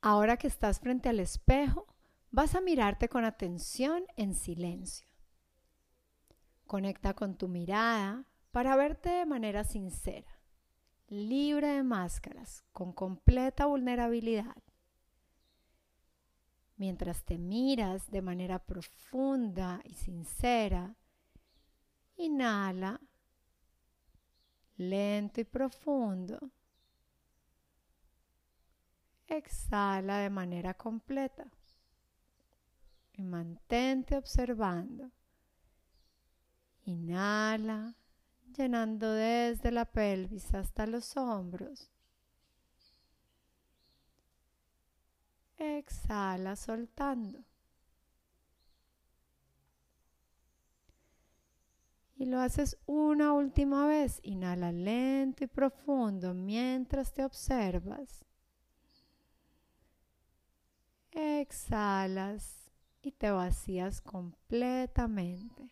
Ahora que estás frente al espejo, vas a mirarte con atención en silencio. Conecta con tu mirada para verte de manera sincera, libre de máscaras, con completa vulnerabilidad. Mientras te miras de manera profunda y sincera, inhala lento y profundo. Exhala de manera completa y mantente observando. Inhala, llenando desde la pelvis hasta los hombros. Exhala soltando. Y lo haces una última vez. Inhala lento y profundo mientras te observas. Exhalas y te vacías completamente.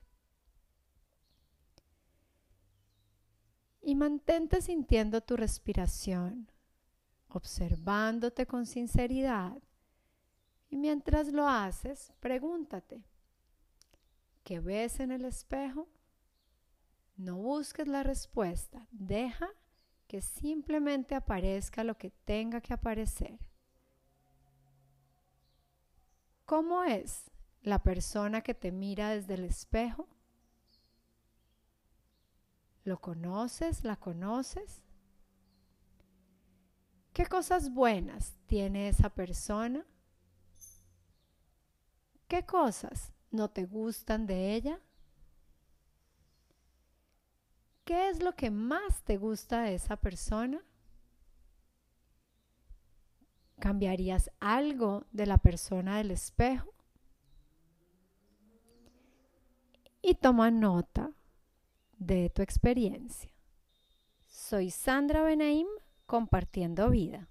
Y mantente sintiendo tu respiración, observándote con sinceridad. Y mientras lo haces, pregúntate, ¿qué ves en el espejo? No busques la respuesta, deja que simplemente aparezca lo que tenga que aparecer. ¿Cómo es la persona que te mira desde el espejo? ¿Lo conoces? ¿La conoces? ¿Qué cosas buenas tiene esa persona? ¿Qué cosas no te gustan de ella? ¿Qué es lo que más te gusta de esa persona? ¿Cambiarías algo de la persona del espejo? Y toma nota de tu experiencia. Soy Sandra Benaim compartiendo vida.